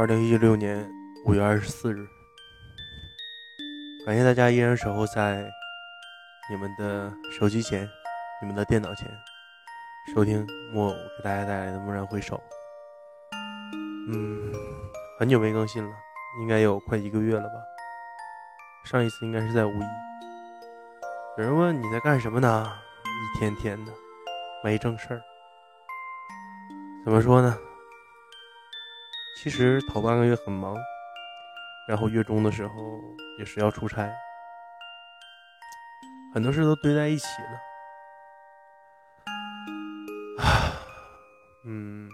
二零一六年五月二十四日，感谢大家依然守候在你们的手机前、你们的电脑前，收听木偶给大家带来的《蓦然回首》。嗯，很久没更新了，应该有快一个月了吧？上一次应该是在五一。有人问你在干什么呢？一天天的没正事儿，怎么说呢？其实头半个月很忙，然后月中的时候也是要出差，很多事都堆在一起了。嗯，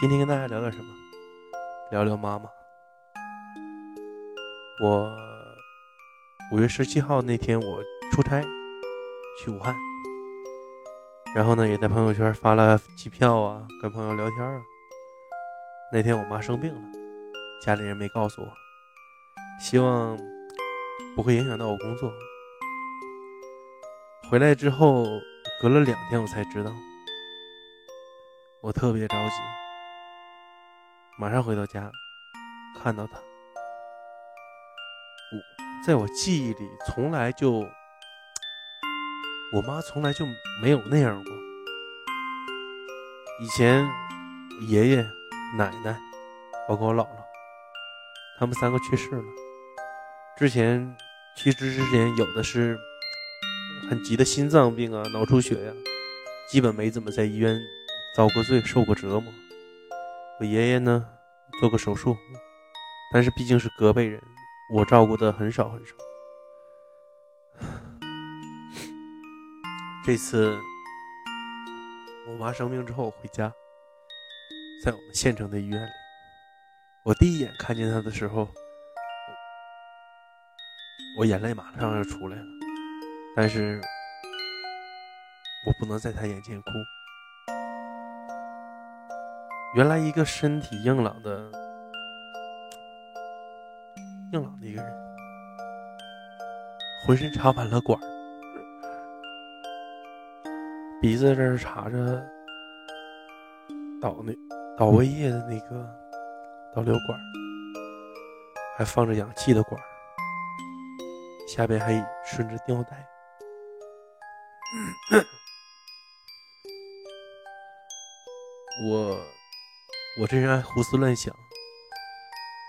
今天跟大家聊点什么？聊聊妈妈。我五月十七号那天我出差去武汉，然后呢也在朋友圈发了机票啊，跟朋友聊天啊。那天我妈生病了，家里人没告诉我，希望不会影响到我工作。回来之后隔了两天我才知道，我特别着急，马上回到家看到她。我在我记忆里从来就，我妈从来就没有那样过。以前爷爷。奶奶，包括我姥姥，他们三个去世了。之前去世之前，有的是很急的心脏病啊、脑出血呀，基本没怎么在医院遭过罪、受过折磨。我爷爷呢，做过手术，但是毕竟是隔辈人，我照顾的很少很少。这次我妈生病之后回家。在我们县城的医院里，我第一眼看见他的时候，我眼泪马上要出来了。但是，我不能在他眼前哭。原来，一个身体硬朗的、硬朗的一个人，浑身插满了管鼻子这儿插着倒那。倒胃液的那个导流管，还放着氧气的管，下边还顺着吊带。我我这人爱胡思乱想，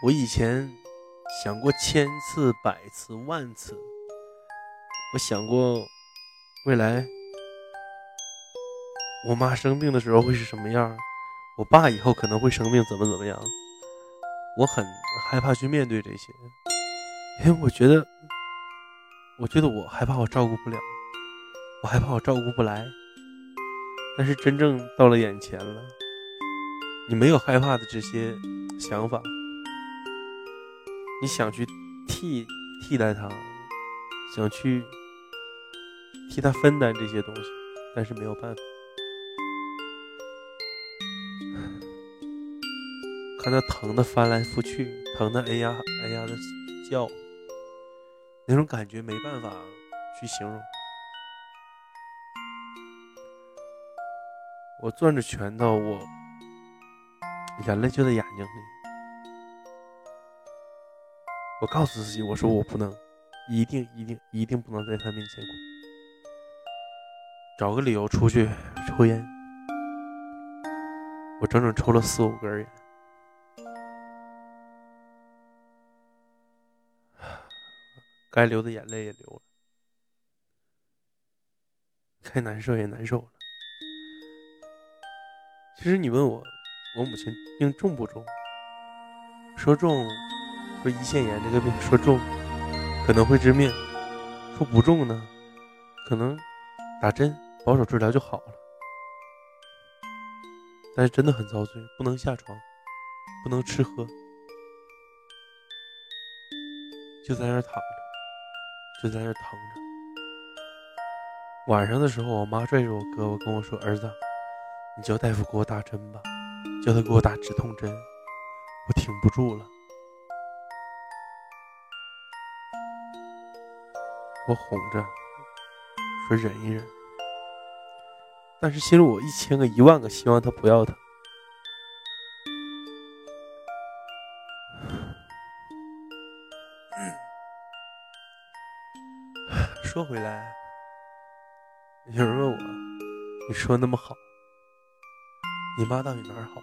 我以前想过千次百次万次，我想过未来我妈生病的时候会是什么样。我爸以后可能会生病，怎么怎么样？我很害怕去面对这些，因为我觉得，我觉得我害怕我照顾不了，我害怕我照顾不来。但是真正到了眼前了，你没有害怕的这些想法，你想去替替代他，想去替他分担这些东西，但是没有办法。看他疼的翻来覆去，疼的哎呀哎呀的叫，那种感觉没办法去形容。我攥着拳头，我眼泪就在眼睛里。我告诉自己，我说我不能，一定一定一定不能在他面前哭，找个理由出去抽烟。我整整抽了四五根烟。该流的眼泪也流了，该难受也难受了。其实你问我，我母亲病重不重？说重，说胰腺炎这个病说重，可能会致命；说不重呢，可能打针保守治疗就好了。但是真的很遭罪，不能下床，不能吃喝，就在那儿躺着。就在那疼着。晚上的时候，我妈拽着我胳膊跟我说：“儿子，你叫大夫给我打针吧，叫他给我打止痛针，我挺不住了。”我哄着说：“忍一忍。”但是心里我一千个一万个希望他不要疼。说回来，有人问我，你说那么好，你妈到底哪儿好？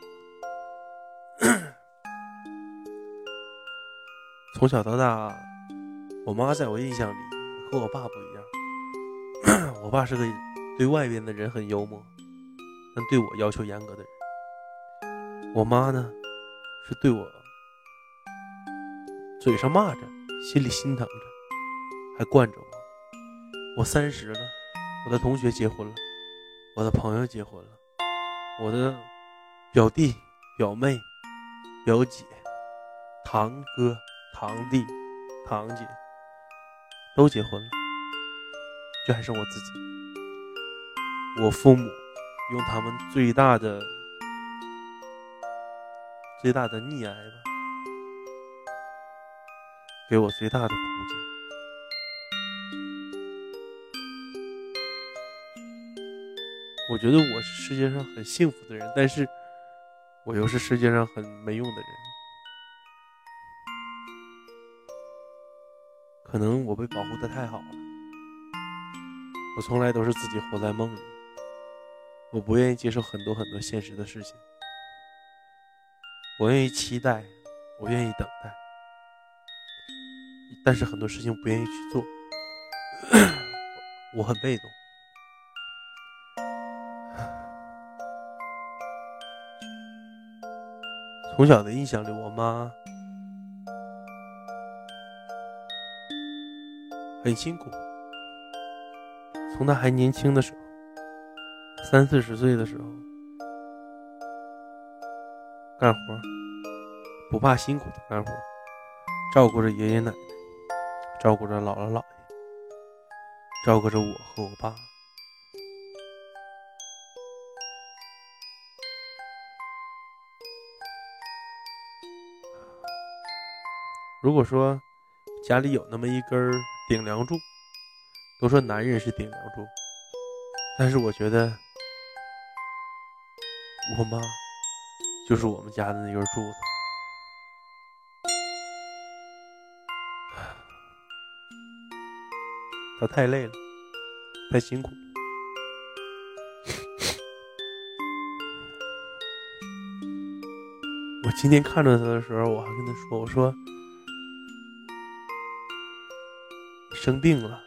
从小到大，我妈在我印象里和我爸不一样。我爸是个对外边的人很幽默，但对我要求严格的人。我妈呢，是对我嘴上骂着，心里心疼着，还惯着我。我三十了，我的同学结婚了，我的朋友结婚了，我的表弟、表妹、表姐、堂哥。堂弟、堂姐都结婚了，就还剩我自己。我父母用他们最大的、最大的溺爱吧，给我最大的空间。我觉得我是世界上很幸福的人，但是我又是世界上很没用的人。可能我被保护的太好了，我从来都是自己活在梦里，我不愿意接受很多很多现实的事情，我愿意期待，我愿意等待，但是很多事情不愿意去做，我很被动。从小的印象里，我妈。很辛苦，从她还年轻的时候，三四十岁的时候，干活，不怕辛苦的干活，照顾着爷爷奶奶，照顾着姥姥姥爷，照顾着我和我爸。如果说家里有那么一根。顶梁柱，都说男人是顶梁柱，但是我觉得我妈就是我们家的那根柱子。她太累了，太辛苦。我今天看着她的时候，我还跟她说：“我说。”生病了，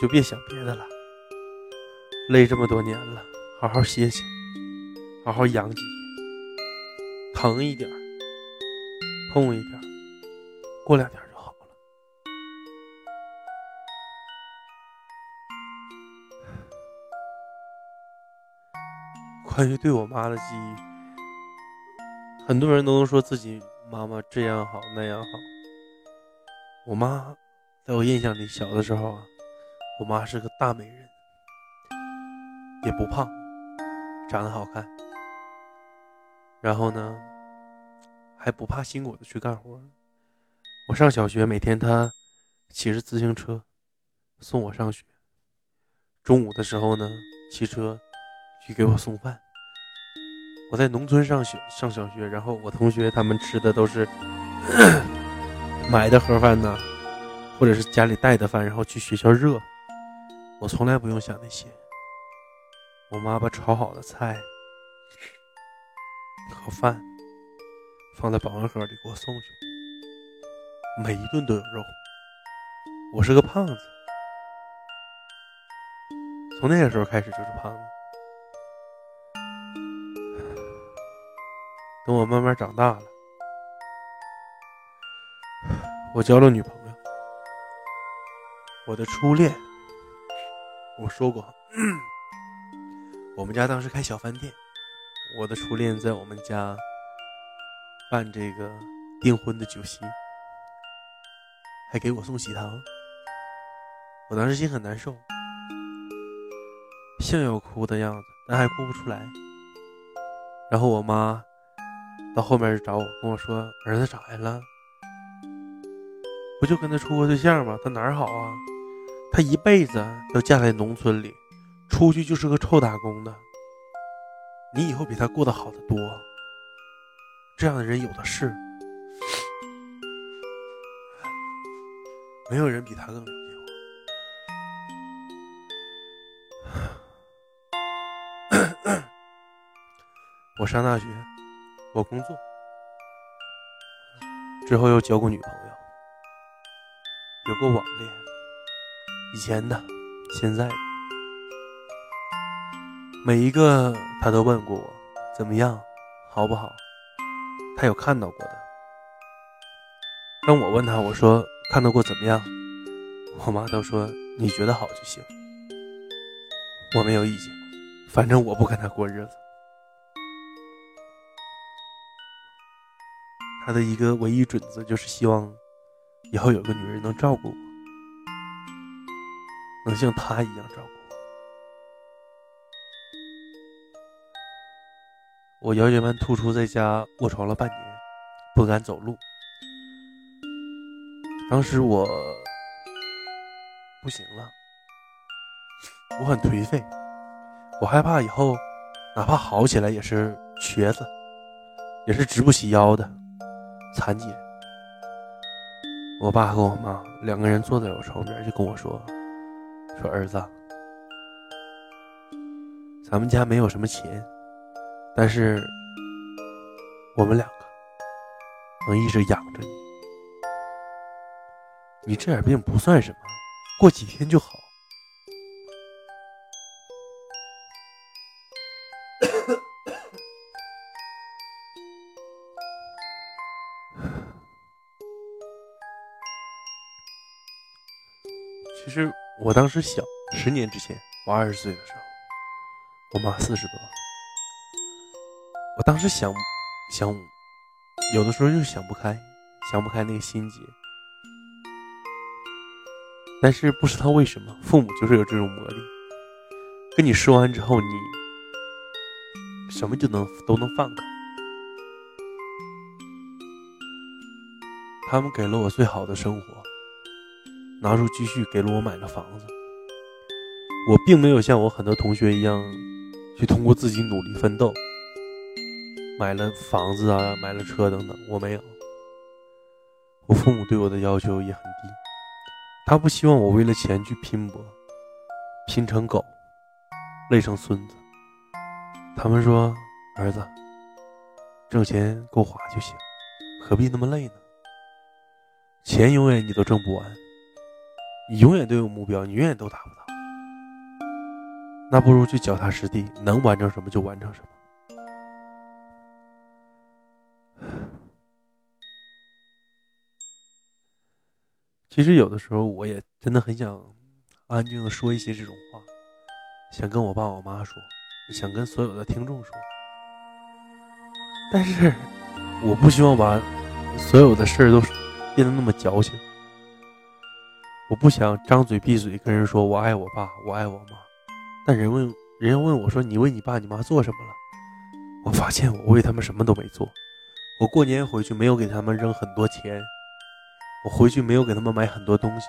就别想别的了。累这么多年了，好好歇歇，好好养几，疼一点，痛一点，过两天就好了。关于对我妈的记忆，很多人都能说自己妈妈这样好那样好，我妈。在我印象里，小的时候啊，我妈是个大美人，也不胖，长得好看。然后呢，还不怕辛苦的去干活。我上小学，每天她骑着自行车送我上学。中午的时候呢，骑车去给我送饭。我在农村上学，上小学，然后我同学他们吃的都是 买的盒饭呢。或者是家里带的饭，然后去学校热。我从来不用想那些。我妈把炒好的菜和饭放在保温盒里给我送去，每一顿都有肉。我是个胖子，从那个时候开始就是胖子。等我慢慢长大了，我交了女朋友。我的初恋，我说过，我们家当时开小饭店，我的初恋在我们家办这个订婚的酒席，还给我送喜糖，我当时心很难受，像要哭的样子，但还哭不出来。然后我妈到后面就找我，跟我说：“儿子咋的了？不就跟他处过对象吗？他哪儿好啊？”她一辈子都嫁在农村里，出去就是个臭打工的。你以后比她过得好的多。这样的人有的是，没有人比他更了解我。我上大学，我工作，之后又交过女朋友，有过网恋。以前的，现在的，每一个他都问过我怎么样，好不好，他有看到过的。当我问他，我说看到过怎么样，我妈都说你觉得好就行，我没有意见，反正我不跟他过日子。他的一个唯一准则就是希望以后有个女人能照顾我，能像他一样照顾我。我腰间盘突出，在家卧床了半年，不敢走路。当时我不行了，我很颓废，我害怕以后哪怕好起来也是瘸子，也是直不起腰的。残疾人，我爸和我妈两个人坐在我床边，就跟我说：“说儿子，咱们家没有什么钱，但是我们两个能一直养着你。你这点病不算什么，过几天就好。”我当时想，十年之前我二十岁的时候，我妈四十多。我当时想，想，有的时候就想不开，想不开那个心结。但是不知道为什么，父母就是有这种魔力，跟你说完之后，你什么就能都能放开。他们给了我最好的生活。拿出积蓄给了我买了房子，我并没有像我很多同学一样，去通过自己努力奋斗，买了房子啊，买了车等等，我没有。我父母对我的要求也很低，他不希望我为了钱去拼搏，拼成狗，累成孙子。他们说：“儿子，挣钱够花就行，何必那么累呢？钱永远你都挣不完。”你永远都有目标，你永远都达不到，那不如去脚踏实地，能完成什么就完成什么。其实有的时候，我也真的很想安静的说一些这种话，想跟我爸我妈说，想跟所有的听众说，但是我不希望把所有的事儿都变得那么矫情。我不想张嘴闭嘴跟人说我爱我爸，我爱我妈，但人问人要问我说你为你爸你妈做什么了？我发现我为他们什么都没做。我过年回去没有给他们扔很多钱，我回去没有给他们买很多东西，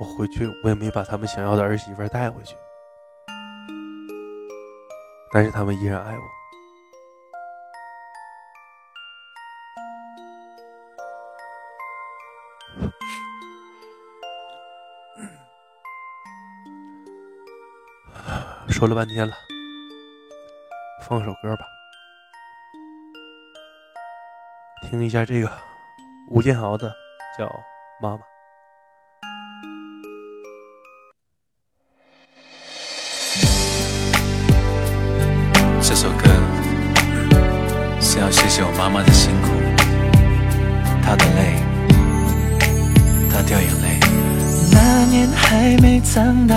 我回去我也没把他们想要的儿媳妇带回去，但是他们依然爱我。说了半天了，放首歌吧，听一下这个吴建豪的，叫《妈妈》。这首歌是要谢谢我妈妈的辛苦，她的泪，她掉眼泪。那年还没长大，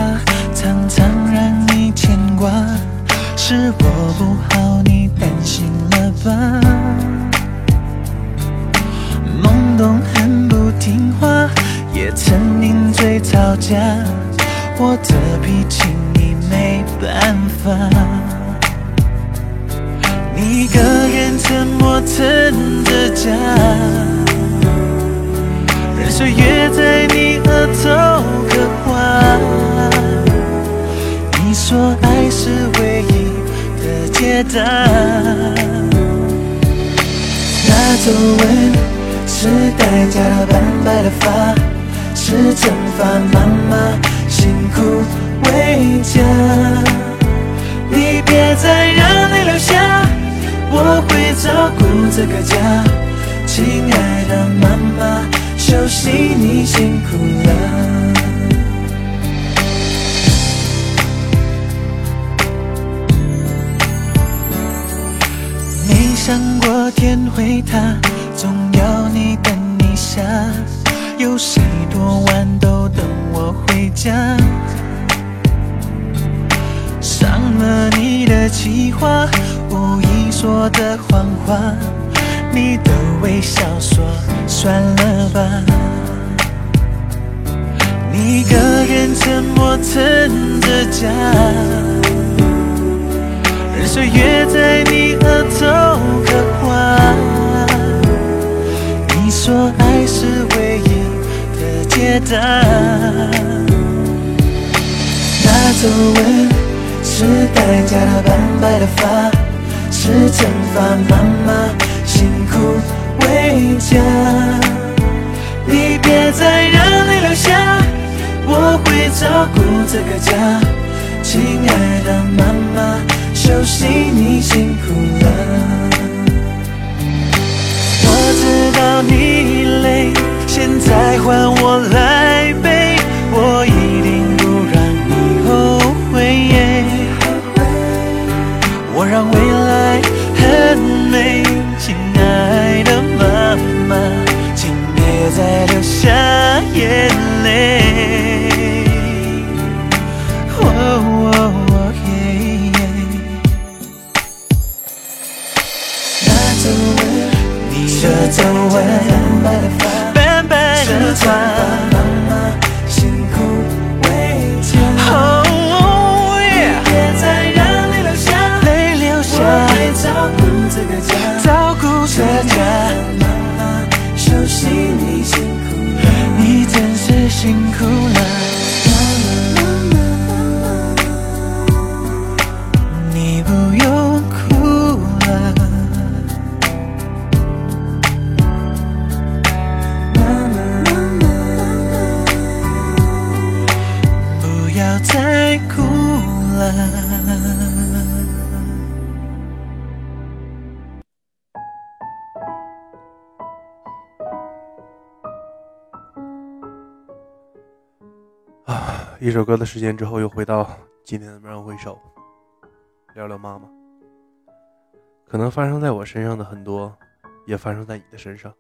照顾这个家。亲爱的妈妈，休息你辛苦了。没想过天会塌，总要你等一下。有谁多晚都等我回家？伤了你的计划，无意说的谎话，你的微笑说算了吧。你一个人沉默撑着家，任岁月在你额头刻画。你说爱是唯一的解答，那皱纹是代价的斑白的发，是惩罚妈妈辛苦为家。你别再让泪流下，我会照顾这个家。亲爱的妈妈，休息你辛苦了。我知道你累，现在换我来背，我一歌的时间之后，又回到今天的蓦然回首，聊聊妈妈。可能发生在我身上的很多，也发生在你的身上。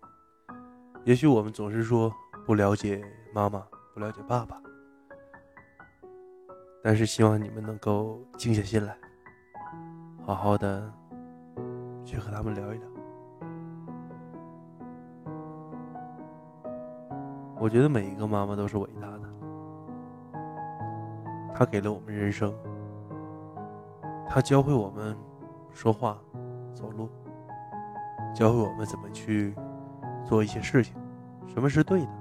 也许我们总是说不了解妈妈，不了解爸爸，但是希望你们能够静下心来，好好的去和他们聊一聊。我觉得每一个妈妈都是伟大的。他给了我们人生，他教会我们说话、走路，教会我们怎么去做一些事情，什么是对的，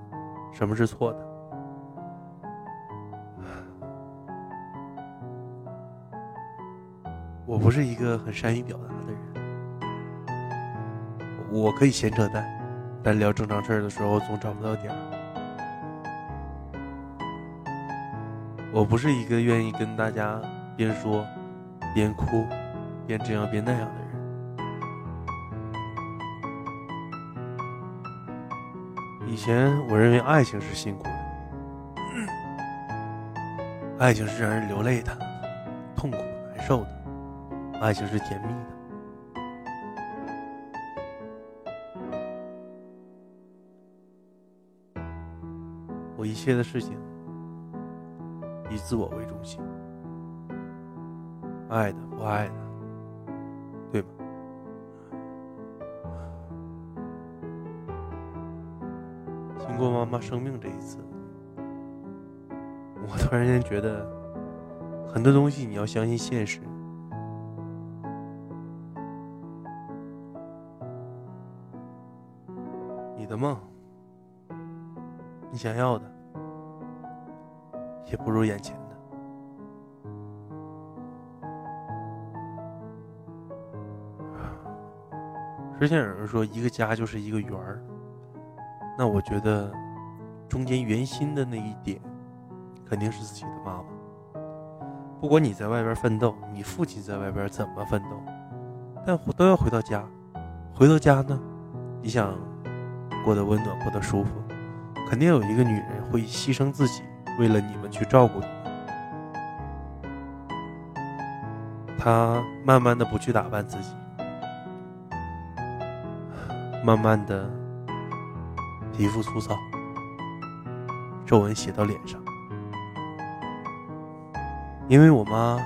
什么是错的。我不是一个很善于表达的人，我可以闲扯淡，但聊正常事儿的时候总找不到点儿。我不是一个愿意跟大家边说边哭，边这样边那样的人。以前我认为爱情是辛苦的，爱情是让人流泪的、痛苦难受的，爱情是甜蜜的。我一切的事情。自我为中心，爱的不爱的，对吗？经过妈妈生病这一次，我突然间觉得，很多东西你要相信现实。你的梦，你想要的。也不如眼前的。之前有人说一个家就是一个圆儿，那我觉得中间圆心的那一点肯定是自己的妈妈。不管你在外边奋斗，你父亲在外边怎么奋斗，但都要回到家，回到家呢，你想过得温暖，过得舒服，肯定有一个女人会牺牲自己，为了你们去照顾你。她慢慢的不去打扮自己，慢慢的皮肤粗糙，皱纹写到脸上。因为我妈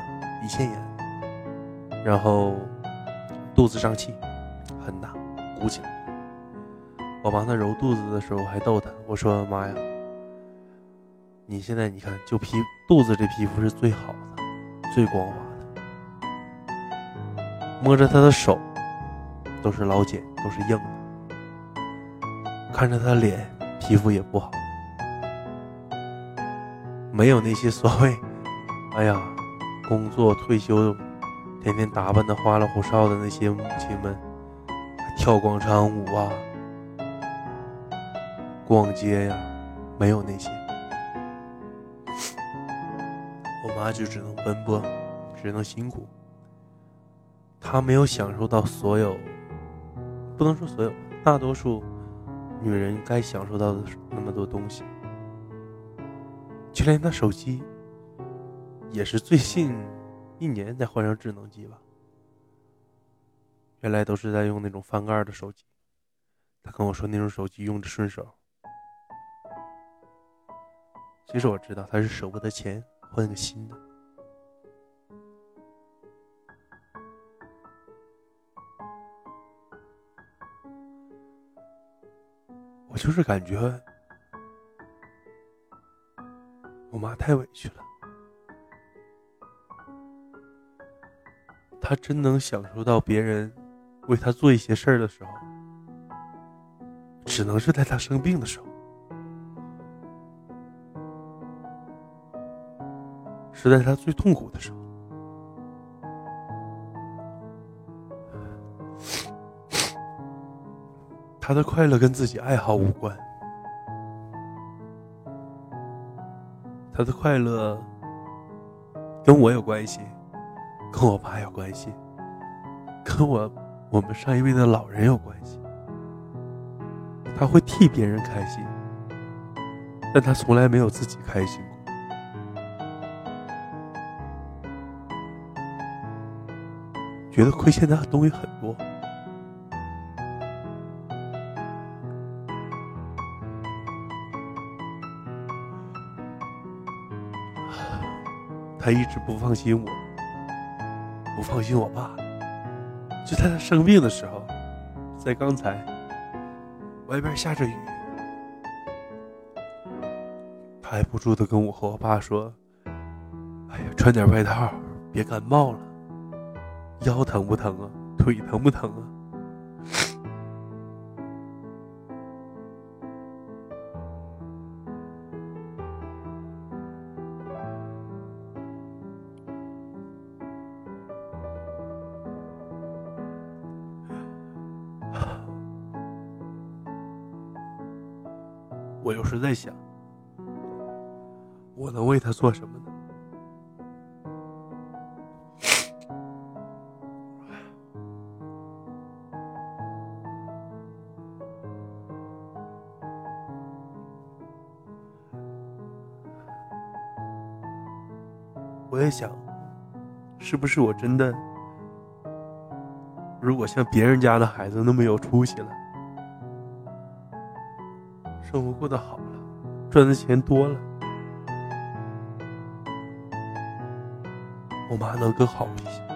胰腺炎，然后肚子胀气很大，鼓起来。我帮她揉肚子的时候还逗她，我说：“妈呀，你现在你看，就皮肚子这皮肤是最好的，最光滑的，摸着她的手都是老茧，都是硬的，看着她脸皮肤也不好，没有那些所谓。”哎呀，工作退休，天天打扮的花里胡哨的那些母亲们，跳广场舞啊，逛街呀，没有那些。妈就只能奔波，只能辛苦。她没有享受到所有，不能说所有，大多数女人该享受到的那么多东西，就连她手机。也是最近一年才换上智能机吧。原来都是在用那种翻盖的手机。他跟我说那种手机用着顺手。其实我知道他是舍不得钱换个新的。我就是感觉我妈太委屈了。他真能享受到别人为他做一些事儿的时候，只能是在他生病的时候，是在他最痛苦的时候。他的快乐跟自己爱好无关，他的快乐跟我有关系。跟我爸有关系，跟我我们上一辈的老人有关系。他会替别人开心，但他从来没有自己开心觉得亏欠他的东西很多，他一直不放心我。不放心我爸，就在他生病的时候，在刚才，外边下着雨，他还不住的跟我和我爸说：“哎呀，穿点外套，别感冒了。腰疼不疼啊？腿疼不疼啊？”我有时在想，我能为他做什么在？想，是不是我真的，如果像别人家的孩子那么有出息了？生活过得好了，赚的钱多了，我妈能更好一些。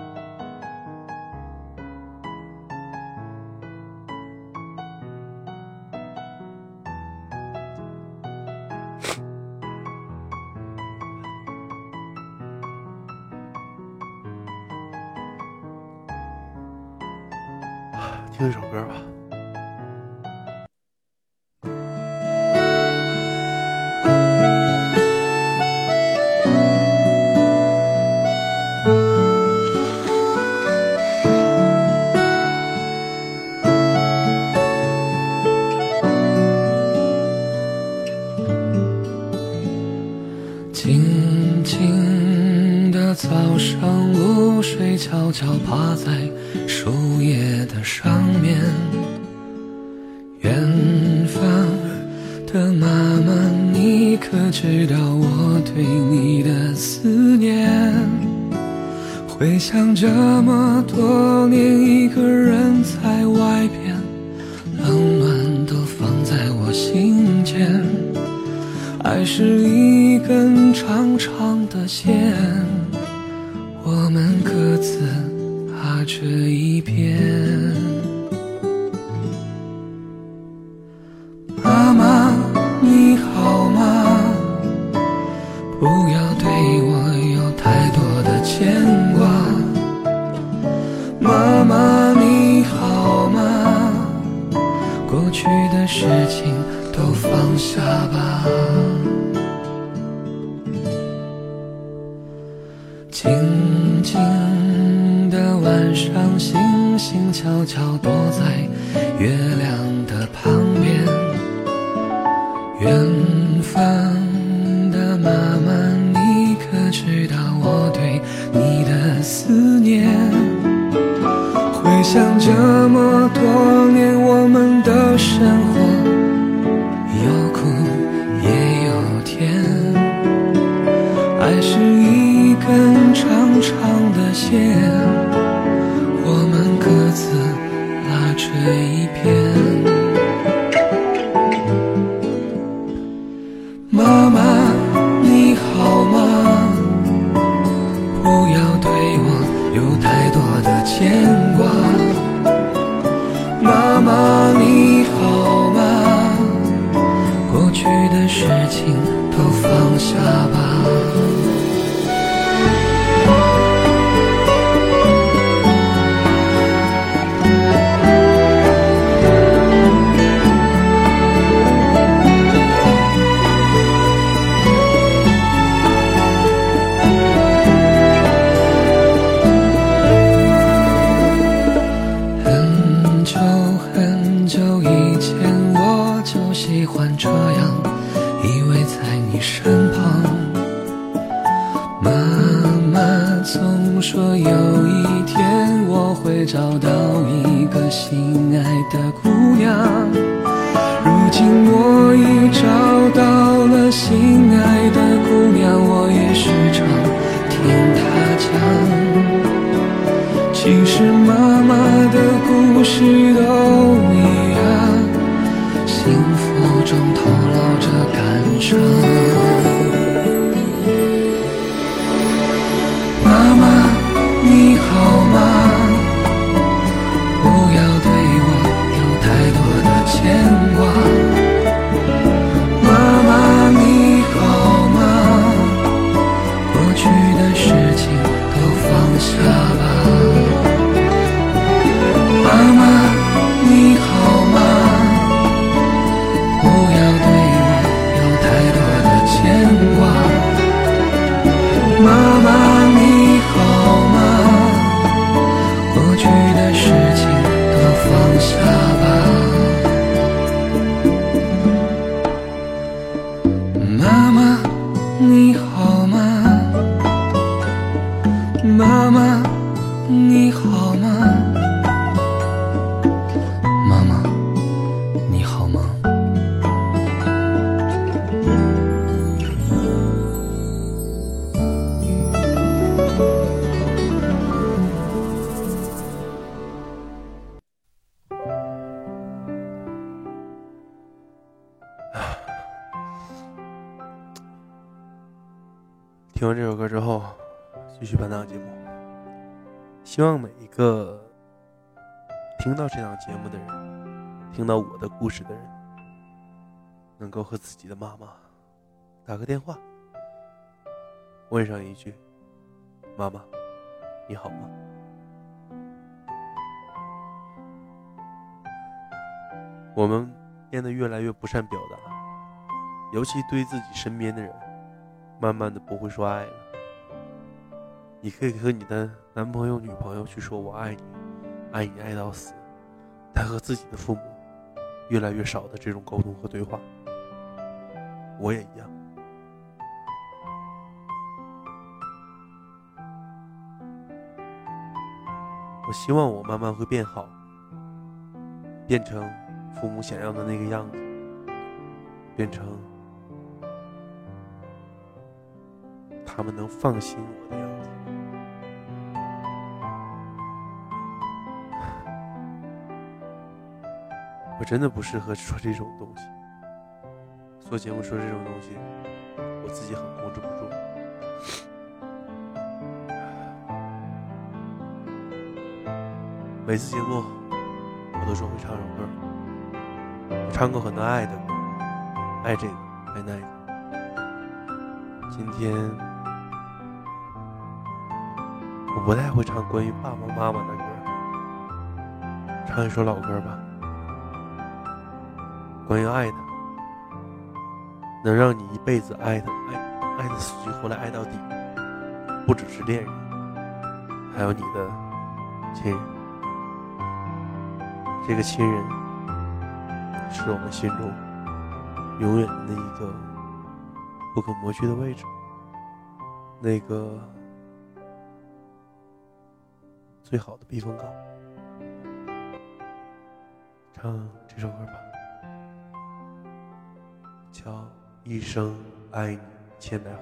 早上，露水悄悄趴在树叶的上面。远方的妈妈，你可知道我对你的思念？回想这么多年，一个人在外边，冷暖都放在我心间。爱是一根长长的线，踏希望每一个听到这档节目的人，听到我的故事的人，能够和自己的妈妈打个电话，问上一句：“妈妈，你好吗？”我们变得越来越不善表达，尤其对自己身边的人，慢慢的不会说爱了。你可以和你的男朋友、女朋友去说“我爱你，爱你爱到死”，但和自己的父母，越来越少的这种沟通和对话。我也一样。我希望我慢慢会变好，变成父母想要的那个样子，变成他们能放心我的样子。我真的不适合说这种东西，做节目说这种东西，我自己很控制不住。每次节目，我都说会唱首歌，我唱过很多爱的歌，爱这个，爱那个。今天我不太会唱关于爸爸妈妈的歌，唱一首老歌吧，关于爱的，能让你一辈子爱的爱爱的死去活来爱到底，不只是恋人，还有你的亲人。这个亲人是我们心中永远的一个不可磨去的位置，那个最好的避风港。唱这首歌吧，一生爱你千百回》。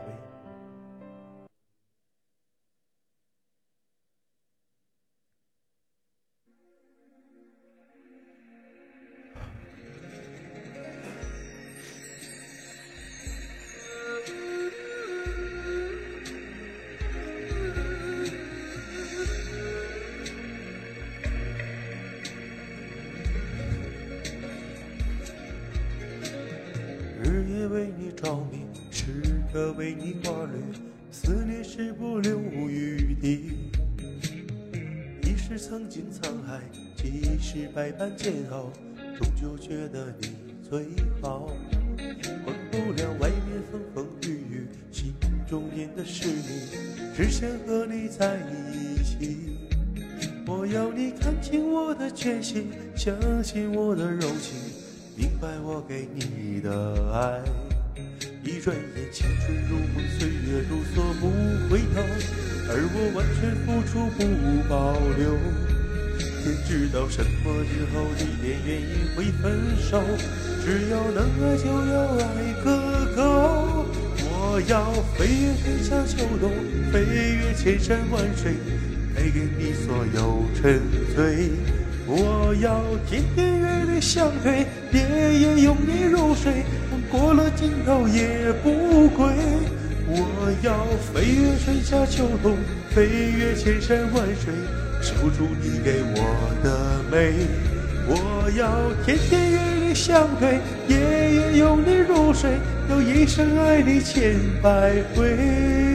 终究觉得你最好。管不了外面风风雨雨，心中念的是你，只想和你在一起。我要你看清我的决心，相信我的柔情。明白我给你的爱，一转眼青春如梦，岁月如梭不回头，而我完全付出不保留。天知道什么时候、地点、原因会分手，只要能爱就要爱个够。我要飞越春夏秋冬，飞越千山万水，带给你所有沉醉。我要天天与你相对，夜夜拥你入睡，梦过了尽头也不归。我要飞越春夏秋冬，飞越千山万水，守住你给我的美。我要天天与你相对，夜夜拥你入睡，要一生爱你千百回。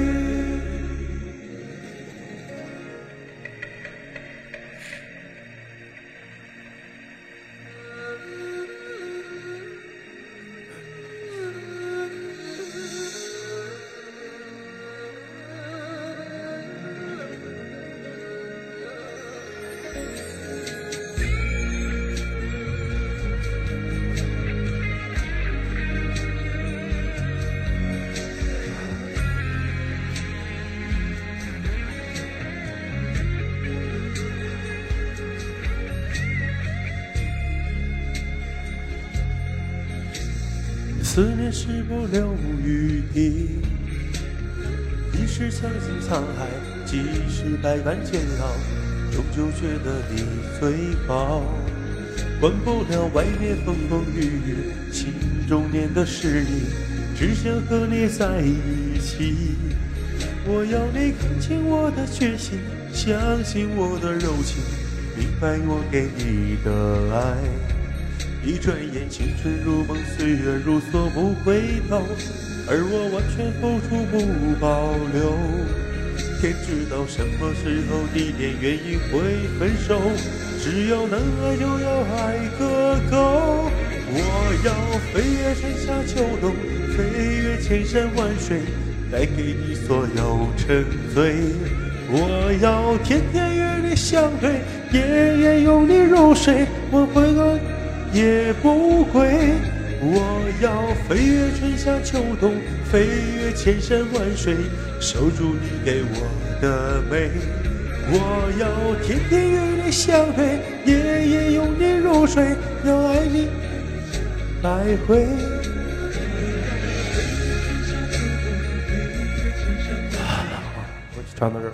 思念是不留余地，你是曾经沧海，几世百般煎熬，终究觉得你最好。管不了外面风风雨雨，心中念的是你，只想和你在一起。我要你看清我的决心，相信我的柔情，明白我给你的爱。一转眼，青春如梦，岁月如梭不回头，而我完全付出不保留。天知道什么时候、地点、原因会分手，只要能爱就要爱个够。我要飞越春夏秋冬，飞越千山万水，带给你所有沉醉。我要天天与你相对，夜夜拥你入睡，我会爱。也不归。我要飞越春夏秋冬，飞越千山万水，守住你给我的美。我要天天与你相陪，夜夜拥你入睡，要爱你来回。我就唱到这儿。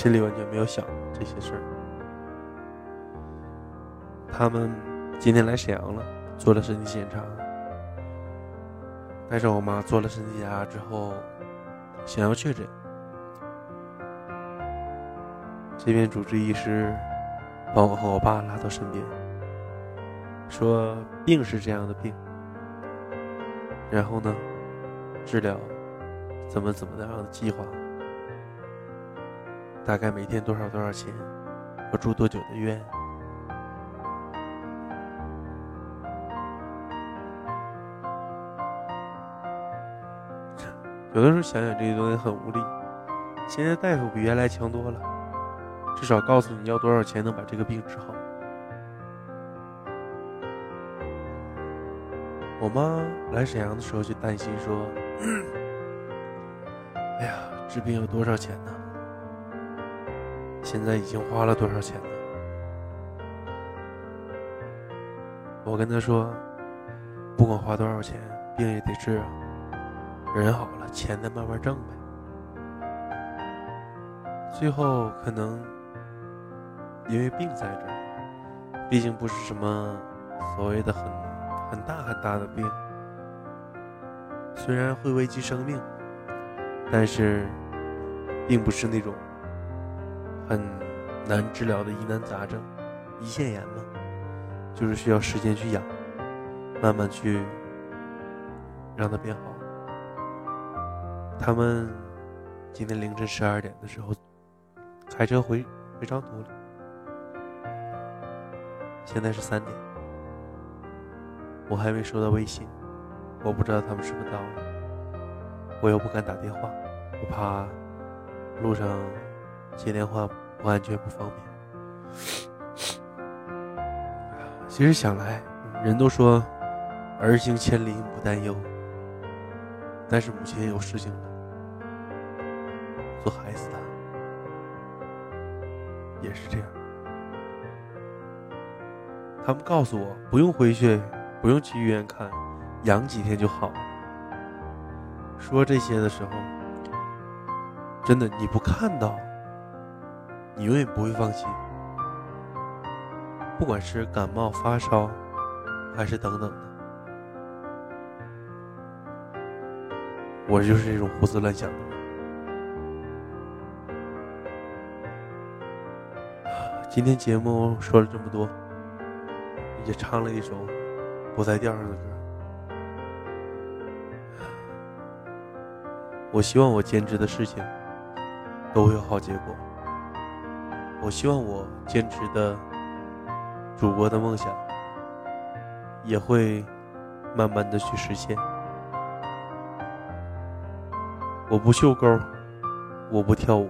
心里完全没有想这些事儿。他们今天来沈阳了，做了身体检查，带着我妈做了身体检查之后，想要确诊。这边主治医师把我和我爸拉到身边，说病是这样的病，然后呢，治疗。怎么怎么样的计划？大概每天多少多少钱？要住多久的院？有的时候想想这些东西很无力。现在大夫比原来强多了，至少告诉你要多少钱能把这个病治好。我妈来沈阳的时候就担心说。哎呀，治病要多少钱呢？现在已经花了多少钱了？我跟他说，不管花多少钱，病也得治啊。人好了，钱再慢慢挣呗。最后可能因为病在这儿，毕竟不是什么所谓的很很大很大的病，虽然会危及生命。但是，并不是那种很难治疗的疑难杂症，胰腺炎嘛，就是需要时间去养，慢慢去让它变好。他们今天凌晨十二点的时候开车回回昌图了，现在是三点，我还没收到微信，我不知道他们是不是到了。我又不敢打电话，我怕路上接电话不安全不方便。其实想来，人都说儿行千里母担忧，但是母亲有事情了，做孩子的也是这样。他们告诉我不用回去，不用去医院看，养几天就好了。说这些的时候，真的你不看到，你永远不会放心。不管是感冒发烧，还是等等的，我就是这种胡思乱想的人。今天节目说了这么多，也唱了一首不在调上的歌。我希望我坚持的事情都会有好结果。我希望我坚持的主播的梦想也会慢慢的去实现。我不绣钩，我不跳舞，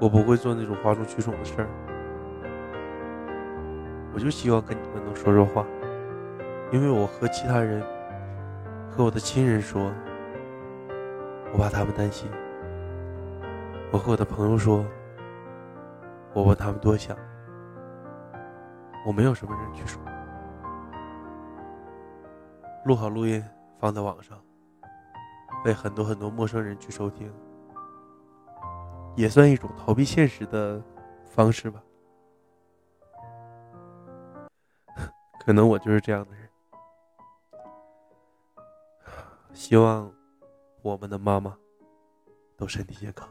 我不会做那种哗众取宠的事儿。我就希望跟你们能说说话，因为我和其他人，和我的亲人说。我怕他们担心，我和我的朋友说，我问他们多想，我没有什么人去说，录好录音放在网上，被很多很多陌生人去收听，也算一种逃避现实的方式吧。可能我就是这样的人，希望。我们的妈妈都身体健康，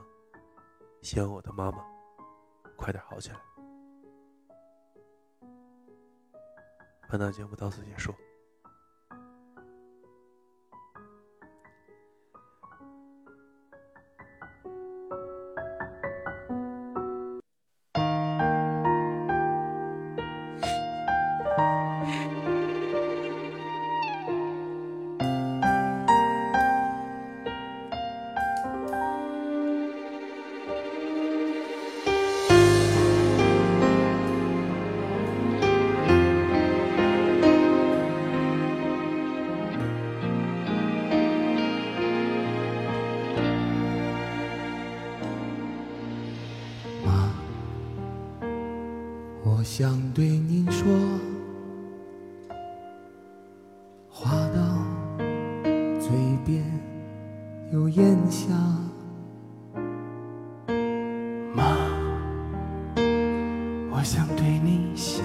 希望我的妈妈快点好起来。本档节目到此结束。我想对你笑。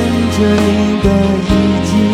等着你的一句